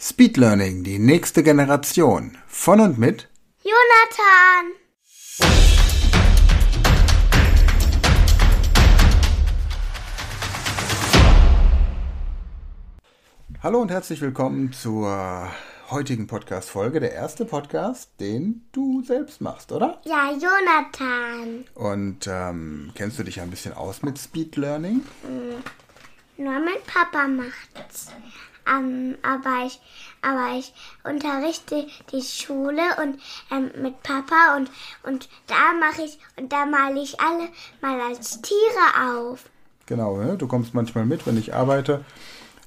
Speed Learning, die nächste Generation. Von und mit Jonathan. Hallo und herzlich willkommen zur heutigen Podcast-Folge. Der erste Podcast, den du selbst machst, oder? Ja, Jonathan. Und ähm, kennst du dich ein bisschen aus mit Speed Learning? Nur mein Papa macht's. Ähm, aber ich, aber ich unterrichte die Schule und ähm, mit Papa und und da mache ich und da male ich alle mal als Tiere auf. Genau, ne? du kommst manchmal mit, wenn ich arbeite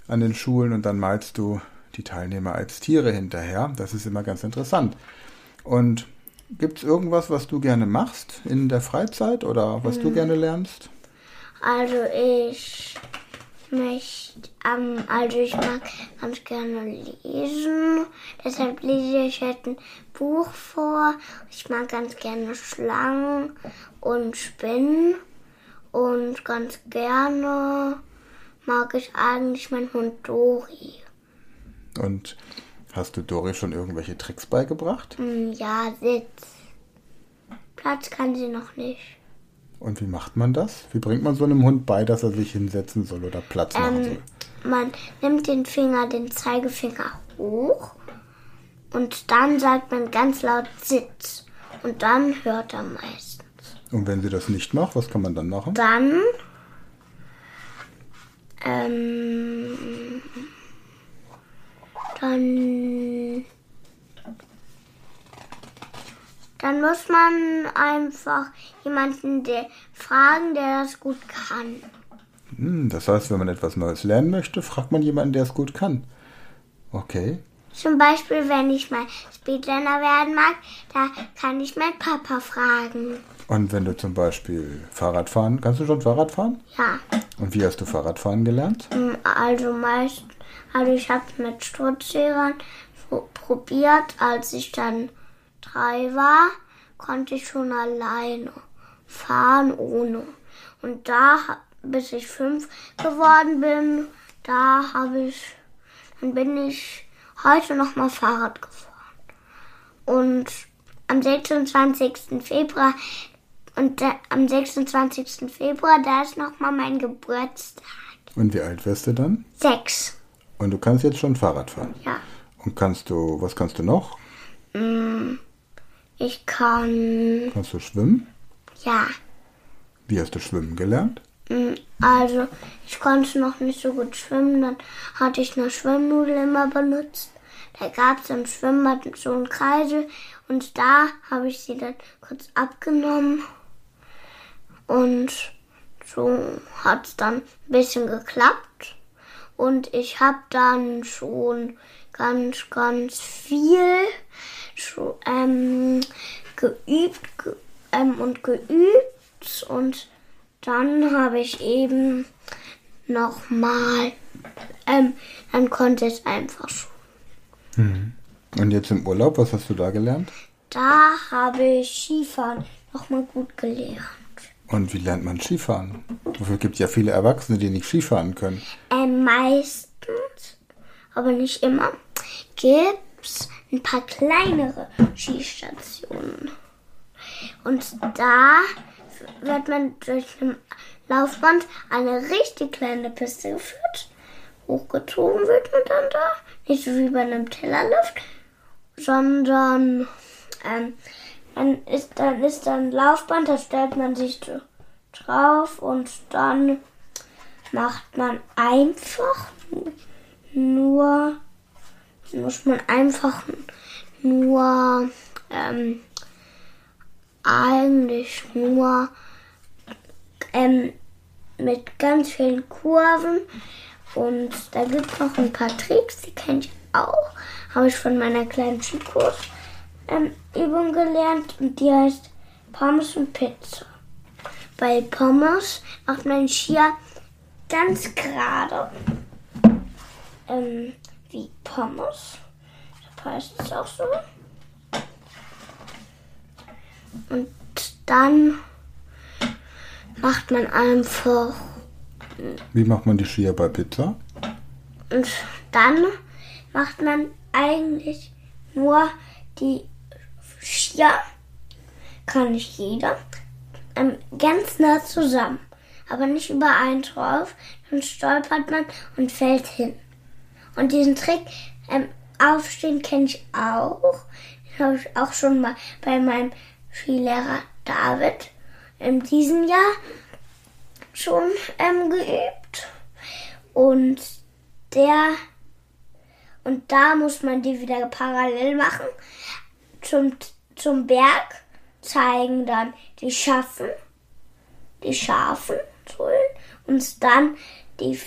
an den Schulen und dann malst du die Teilnehmer als Tiere hinterher. Das ist immer ganz interessant. Und gibt es irgendwas, was du gerne machst in der Freizeit oder was du gerne lernst? Also ich möchte, ähm, also ich mag ganz gerne lesen. Deshalb lese ich halt ein Buch vor. Ich mag ganz gerne Schlangen und Spinnen. Und ganz gerne mag ich eigentlich meinen Hund Dori. Und hast du Dori schon irgendwelche Tricks beigebracht? Hm, Ja, Sitz. Platz kann sie noch nicht. Und wie macht man das? Wie bringt man so einem Hund bei, dass er sich hinsetzen soll oder Platz machen soll? Man nimmt den Finger, den Zeigefinger hoch und dann sagt man ganz laut Sitz. Und dann hört er meistens. Und wenn sie das nicht macht, was kann man dann machen? Dann ähm, dann dann muss man einfach jemanden fragen, der das gut kann. Hm, das heißt, wenn man etwas Neues lernen möchte, fragt man jemanden, der es gut kann. Okay. Zum Beispiel, wenn ich mal Speedlearner werden mag, da kann ich meinen Papa fragen. Und wenn du zum Beispiel Fahrrad fahren, kannst du schon Fahrrad fahren? Ja, Und wie hast du Fahrradfahren gelernt? mm, also meist, also ich habe mit Sturzlehrern pro- probiert, als ich dann drei war, konnte ich schon alleine fahren ohne. Und da, bis ich fünf geworden bin, da habe ich, dann bin ich heute noch mal Fahrrad gefahren. Und am 26. Februar und da, am 26. Februar, da ist noch mal mein Geburtstag. Und wie alt wirst du dann? Sechs. Und du kannst jetzt schon Fahrrad fahren. Ja. Und kannst du, was kannst du noch? Ich kann, Kannst du schwimmen? ja. Wie hast du schwimmen gelernt? Mm, Also, ich konnte noch nicht so gut schwimmen. Dann hatte ich eine Schwimmnudel immer benutzt. Da gab es im Schwimmbad so einen Kreisel. Und da habe ich sie dann kurz abgenommen. Und so hat es dann ein bisschen geklappt. Und ich habe dann schon ganz, ganz viel ähm, geübt ge ähm, und geübt. Und dann habe ich eben nochmal, ähm, dann konnte ich einfach schon. Und jetzt im Urlaub, was hast du da gelernt? Da habe ich Skifahren nochmal gut gelernt. Und wie lernt man Skifahren? Dafür gibt es ja viele Erwachsene, die nicht Skifahren können. Ähm, meistens, aber nicht immer, gibt's ein paar kleinere Skistationen. Und da wird man durch ein Laufband eine richtig kleine Piste geführt. Hochgezogen wird man dann da. Nicht so wie bei einem Tellerlift, sondern ähm, dann ist dann ist dann Laufband, da stellt man sich drauf und dann macht man einfach nur, muss man einfach nur, ähm, eigentlich nur ähm, mit ganz vielen Kurven und da gibt es noch ein paar Tricks, die kenne ich auch, habe ich von meiner kleinen Skikurs ähm, Übung gelernt und die heißt Pommes und Pizza. Bei Pommes macht man Skier ganz gerade. Ähm, wie Pommes. Das heißt es auch so. Und dann macht man einfach Wie macht man die Skier bei Pizza? und dann macht man eigentlich nur die Skier, kann nicht jeder, ähm, ganz nah zusammen. Aber nicht überein drauf, dann stolpert man und fällt hin. Und diesen Trick ähm, aufstehen kenne ich auch. Den habe ich auch schon mal bei meinem Skilehrer David in diesem Jahr schon ähm, geübt. Und der und da muss man die wieder parallel machen. Zum, zum Berg zeigen dann die Schaffen, die scharfen Sohlen und dann die,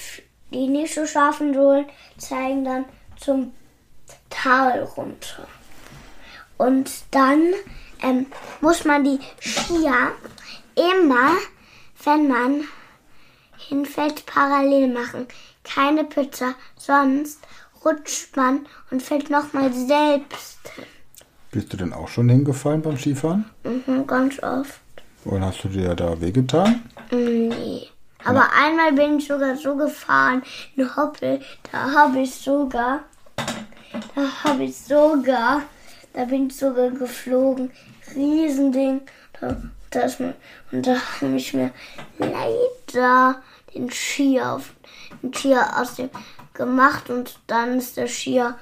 die nicht so scharfen Sohlen zeigen dann zum Tal runter. Und dann ähm, muss man die Skier immer, wenn man hinfällt, parallel machen. Keine Pizza, sonst rutscht man und fällt nochmal selbst. Bist du denn auch schon hingefallen beim Skifahren? Mhm, ganz oft. Und hast du dir da wehgetan? Nee. Aber einmal bin ich sogar so gefahren, in Hoppel, da habe ich sogar, da habe ich sogar, da bin ich sogar geflogen. Riesending. Da, da ist mir, und da habe ich mir leider den Skier auf, den Skier aus dem gemacht und dann ist der Skier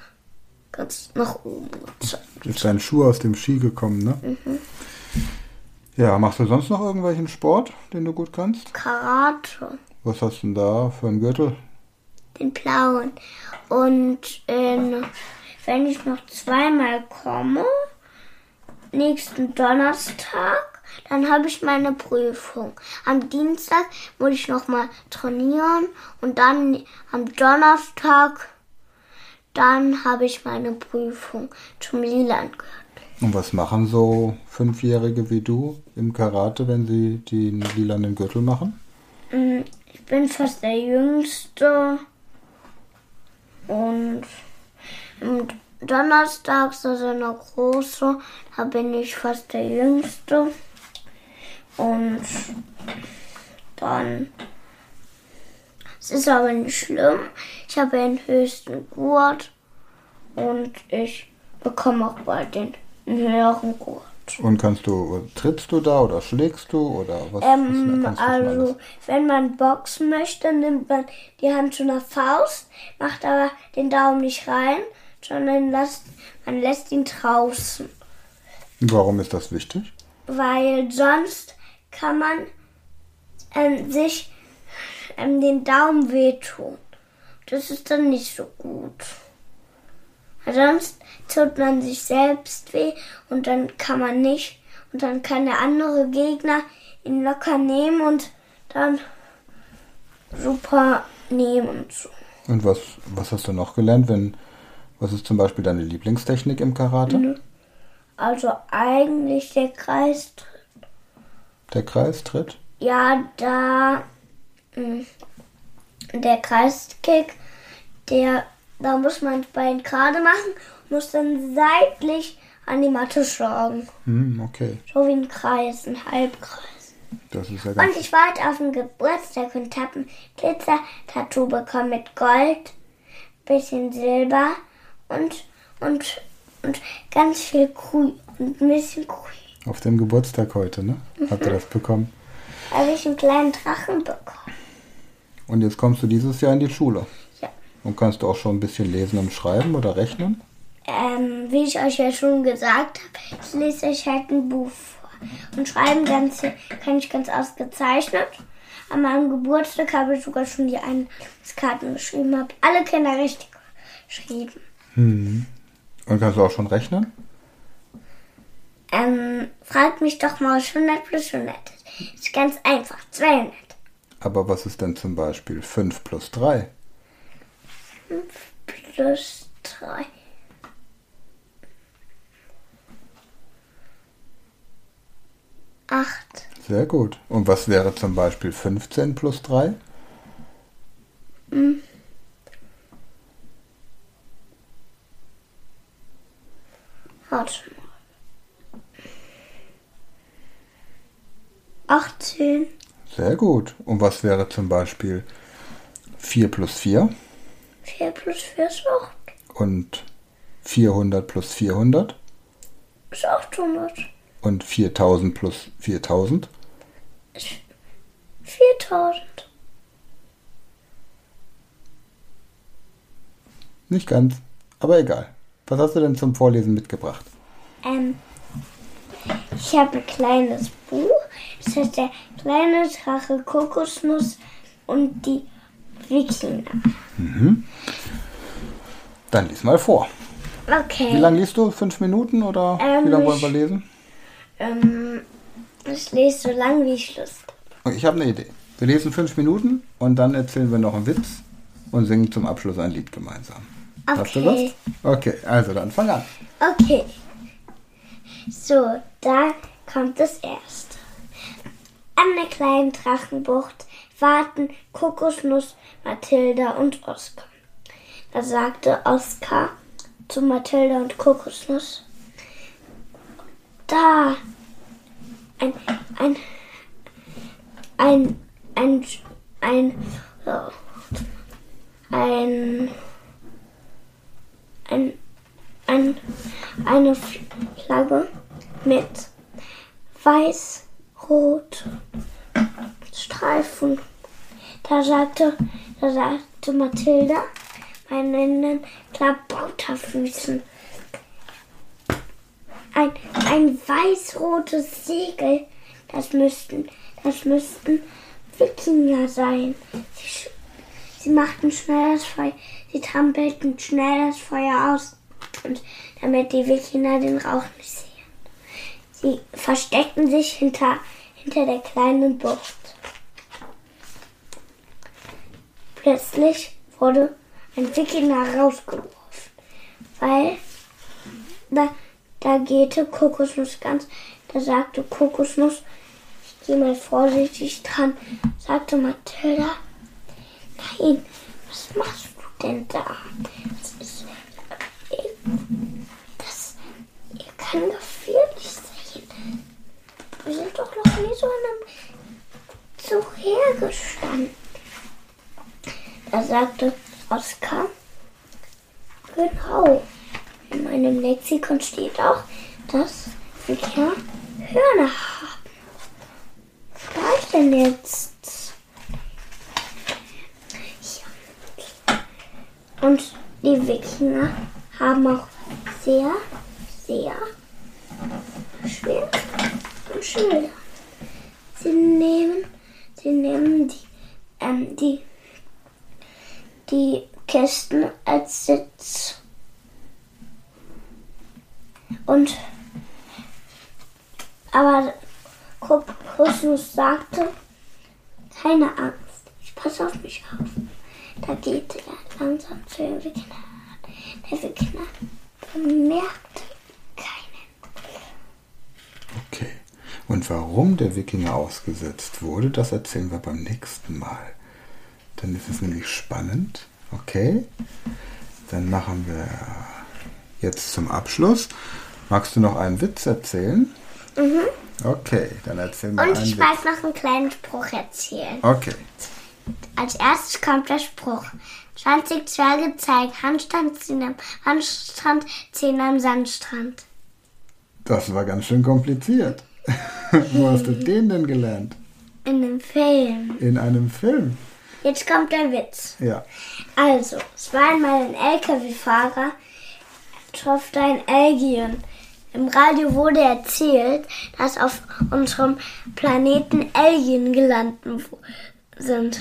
ganz nach oben gezeigt. Ist dein Schuh aus dem Ski gekommen, ne? Mhm. Ja, machst du sonst noch irgendwelchen Sport, den du gut kannst? Karate, Was hast du denn da für einen Gürtel? den blauen. Und ähm, wenn ich noch zweimal komme, nächsten Donnerstag, dann habe ich meine Prüfung. Am Dienstag muss ich noch mal trainieren und dann am Donnerstag, dann habe ich meine Prüfung zum Lilan gehört. Und was machen so Fünfjährige wie du im Karate, wenn sie den lilanen Gürtel machen? Mm, Ich bin fast der Jüngste und am Donnerstag ist das eine große, da bin ich fast der Jüngste und dann es ist aber nicht schlimm. Ich habe den höchsten Gurt und ich bekomme auch bald den höheren Gurt. Und kannst du, trittst du da oder schlägst du oder was? Ähm, was also, wenn man boxen möchte, nimmt man die Hand zu einer Faust, macht aber den Daumen nicht rein, sondern lässt, man lässt ihn draußen. Warum ist das wichtig? Weil sonst kann man ähm, sich ähm, den Daumen wehtun. Das ist dann nicht so gut. Sonst tut man sich selbst weh und dann kann man nicht. Und dann kann der andere Gegner ihn locker nehmen und dann super nehmen. So. Und was, was hast du noch gelernt? Wenn, was ist zum Beispiel deine Lieblingstechnik im Karate? Also eigentlich der Kreis. Der Kreistritt? Ja, da mh, der Kreiskick, der da muss man das Bein gerade machen, muss dann seitlich an die Matte schlagen. Hm, okay. So wie ein Kreis, ein Halbkreis. Das ist ja Und ganz. ich war heute auf dem Geburtstag und habe ein Glitzer-Tattoo bekommen mit Gold, bisschen Silber und, und, und ganz viel Grün und ein bisschen Grün. Auf dem Geburtstag heute, ne? Habt ihr das bekommen? Habe ich einen kleinen Drachen bekommen. Und jetzt kommst du dieses Jahr in die Schule. Und kannst du auch schon ein bisschen lesen und schreiben oder rechnen? Ähm, wie ich euch ja schon gesagt habe, ich lese euch halt ein Buch vor. Und schreiben ganz, kann ich ganz ausgezeichnet. An meinem Geburtstag habe ich sogar schon die Einkarten geschrieben, habe alle Kinder richtig geschrieben. Und kannst du auch schon rechnen? Ähm, fragt mich doch mal, was 100 plus 100 ist. Ist ganz einfach, 200. Aber was ist denn zum Beispiel 5 plus 3? Plus 3. Acht. Sehr gut. Und was wäre zum Beispiel 15 plus 3? Warte mal. 18. Sehr gut. Und was wäre zum Beispiel 4 plus 4? 4 plus 4 ist 8. Und 400 plus 400 Ist 800. und 4000 plus 4000 Ist 4000. Nicht ganz, aber egal. Was hast du denn zum Vorlesen mitgebracht? Ähm, ich habe ein kleines Buch. Das heißt der kleine Drache Kokosnuss und die Wikinger. Dann lies mal vor. Okay. Wie lange liest du? Fünf Minuten oder Ähm, wie lange wollen ich- wir lesen? Ähm, ich lese so lang, wie ich Lust habe. Okay, Ich habe eine Idee. Wir lesen fünf Minuten und dann erzählen wir noch einen Witz und singen zum Abschluss ein Lied gemeinsam. Hast du Okay. Lust? Okay, also dann fang an. Okay. So, da kommt es erst. An der kleinen Drachenbucht warten Kokosnuss, Mathilda und Oskar. Da sagte Oskar zu Mathilda und Kokosnuss, da ein, ein, ein, ein, ein, ein, ein, ein, eine Flagge mit weiß, rot Streifen. Da sagte, da sagte Mathilda, meinen Klabauterfüßen. Ein, ein weiß-rotes Segel, das müssten, das müssten Wikinger sein. Sie, sie machten schnell das Feuer, sie trampelten schnell das Feuer aus, und damit die Wikinger den Rauch nicht sehen. Sie versteckten sich hinter, hinter der kleinen Bucht. Plötzlich wurde ein Wikinger rausgeworfen, weil da, da gehte Kokosnuss ganz, da sagte Kokosnuss, ich gehe mal vorsichtig dran, sagte Mathilda, nein, was machst du denn da? Das ist, das kann gefährlich sein. Wir sind doch noch nie so in einem Zug hergestanden. Da sagte Oskar, genau. In meinem Lexikon steht auch, dass ja Hörner haben. Was war ich denn jetzt? Ja. Und die Wikinger haben auch sehr, sehr schwer und Schilder. Sie nehmen, sie nehmen die, ähm, die, die Kästen als Sitz. Und aber Kokosnuss sagte, keine Angst, ich passe auf mich auf. Da geht er langsam zu den Wikinger. Der Wikinger bemerkte keinen. Okay. Und warum der Wikinger ausgesetzt wurde, das erzählen wir beim nächsten Mal. Dann ist es nämlich spannend. Okay. Dann machen wir jetzt zum Abschluss. Magst du noch einen Witz erzählen? Mhm. Okay, dann erzähl mal Und einen ich mag noch einen kleinen Spruch erzählen. Okay. Als erstes kommt der Spruch. 20 Zwerge zeigen Handstand, 10 am Handstrand, 10 am Sandstrand. Das war ganz schön kompliziert. Wo hast du den denn gelernt? In einem Film. In einem Film. Jetzt kommt der Witz. Ja. Also, es war einmal ein LKW-Fahrer, da ein Alien. Im Radio wurde erzählt, dass auf unserem Planeten Alien gelandet sind.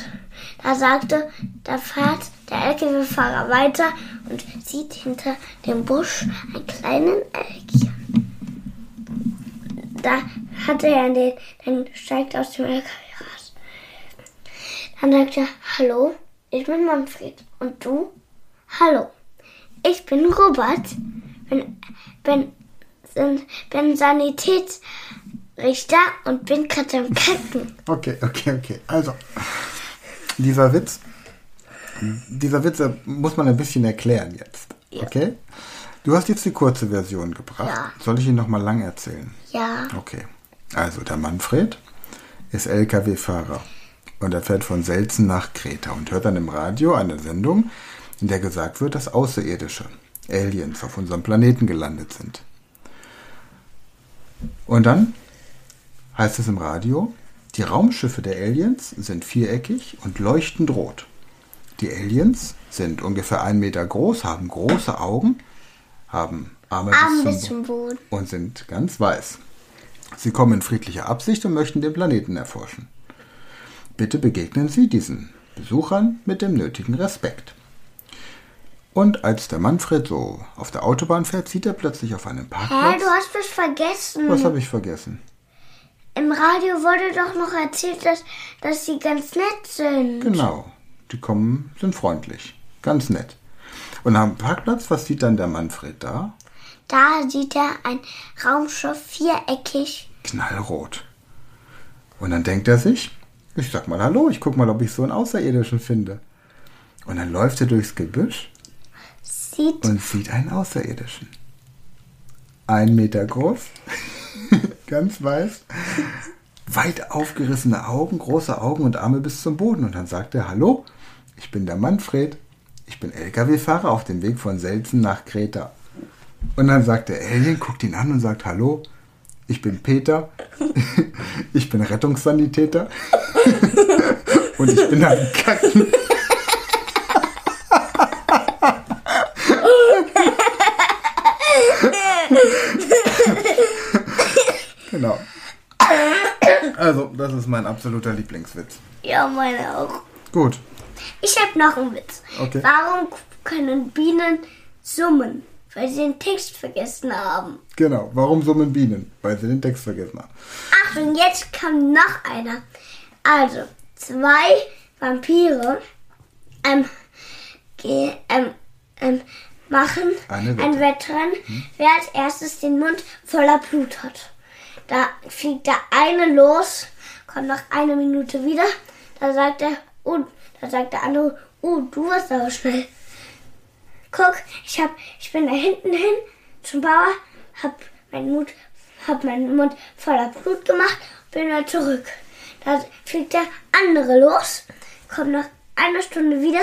Da sagte, da fährt der LKW-Fahrer weiter und sieht hinter dem Busch einen kleinen Alien. Da hat er den, dann steigt aus dem LKW raus. Dann sagt er, hallo, ich bin Manfred. Und du? Hallo, ich bin Robert. Bin, bin, bin, bin Sanitätsrichter und bin gerade am Kacken. Okay, okay, okay. Also, dieser Witz, dieser Witz äh, muss man ein bisschen erklären jetzt. Ja. Okay? Du hast jetzt die kurze Version gebracht. Ja. Soll ich ihn nochmal lang erzählen? Ja, Okay. Also, der Manfred ist LKW-Fahrer und er fährt von Selzen nach Kreta und hört dann im Radio eine Sendung, in der gesagt wird, dass Außerirdische Aliens auf unserem Planeten gelandet sind. Und dann heißt es im Radio, die Raumschiffe der Aliens sind viereckig und leuchtend rot. Die Aliens sind ungefähr einen Meter groß, haben große Augen, haben Arme, Arme bis zum Boden. und sind ganz weiß. Sie kommen in friedlicher Absicht und möchten den Planeten erforschen. Bitte begegnen Sie diesen Besuchern mit dem nötigen Respekt. Und als der Manfred so auf der Autobahn fährt, sieht er plötzlich auf einem Hä, Parkplatz. du hast was vergessen. Was habe ich vergessen? Im Radio wurde doch noch erzählt, dass, dass sie ganz nett sind. Genau, die kommen, sind freundlich, ganz nett. Und am Parkplatz, was sieht dann der Manfred da? Da sieht er ein Raumschiff viereckig. Knallrot. Und dann denkt er sich, ich sag mal Hallo, ich guck mal, ob ich so einen Außerirdischen finde. Und dann läuft er durchs Gebüsch Sieht und sieht einen Außerirdischen. Ein Meter groß, ganz weiß, weit aufgerissene Augen, große Augen und Arme bis zum Boden. Und dann sagt er, Hallo, ich bin der Manfred, ich bin Lkw-Fahrer auf dem Weg von Selzen nach Kreta. Und dann sagt der Alien, guckt ihn an und sagt, Hallo, ich bin Peter, ich bin Rettungssanitäter und ich bin am Kacken. Genau. Also, das ist mein absoluter Lieblingswitz. ja meine auch. Gut. Ich habe noch einen Witz. Okay. Warum können Bienen summen? Weil sie den Text vergessen haben. Genau. Warum summen Bienen? Weil sie den Text vergessen haben. Achtung, jetzt kommt noch einer. Also, zwei Vampire ähm, ähm, ähm, machen Eine Wette. ein Wettrennen, wer als erstes den Mund voller Blut hat. Da fliegt der eine los, kommt nach einer Minute wieder. Da sagt er, oh, da sagt der andere, oh, du warst aber schnell. Guck, ich hab, ich bin da hinten hin zum Bauer, hab meinen Mund, hab meinen Mund voller Blut gemacht, bin wieder zurück. Da fliegt der andere los, kommt nach einer Stunde wieder,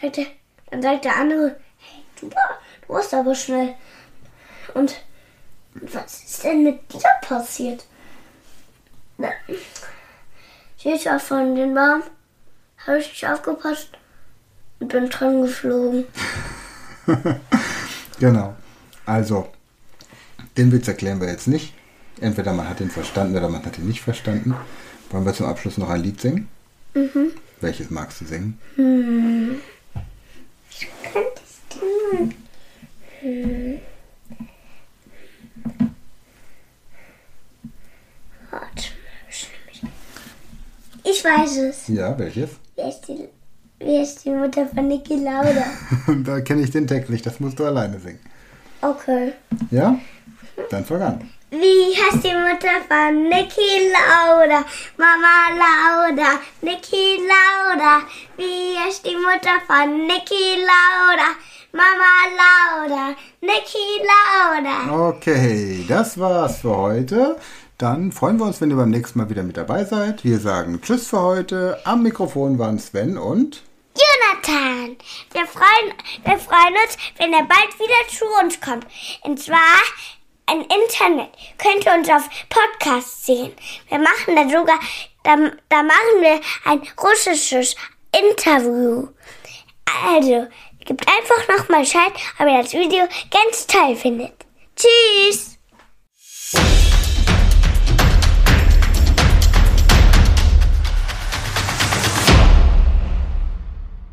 sagt er, dann sagt der andere, hey, du, du warst aber schnell. Und was ist denn mit dir passiert? Na, Ich war von den Baum, habe ich nicht aufgepasst und bin dran geflogen. Genau. Also, den Witz erklären wir jetzt nicht. Entweder man hat ihn verstanden oder man hat ihn nicht verstanden. Wollen wir zum Abschluss noch ein Lied singen? Mhm. Welches magst du singen? Könntest du mal- Hm. Warte ich Ich weiß es. Ja, welches? Wer ist die, wer ist die Mutter von Niki Lauda? da kenne ich den Text nicht, das musst du alleine singen. Okay. Ja? Dann fang an. Wie heißt die Mutter von Niki Lauda? Mama Lauda, Niki Lauda. Wie heißt die Mutter von Niki Lauda? Mama Lauda, Niki Lauda. Okay, das war's für heute. Dann freuen wir uns, wenn ihr beim nächsten Mal wieder mit dabei seid. Wir sagen Tschüss für heute. Am Mikrofon waren Sven und Jonathan, wir freuen, wir freuen uns, wenn er bald wieder zu uns kommt. Und zwar im Internet. Könnt ihr uns auf Podcast sehen. Wir machen da sogar, da, da machen wir ein russisches Interview. Also, gebt einfach nochmal Bescheid, ob ihr das Video ganz toll findet. Tschüss!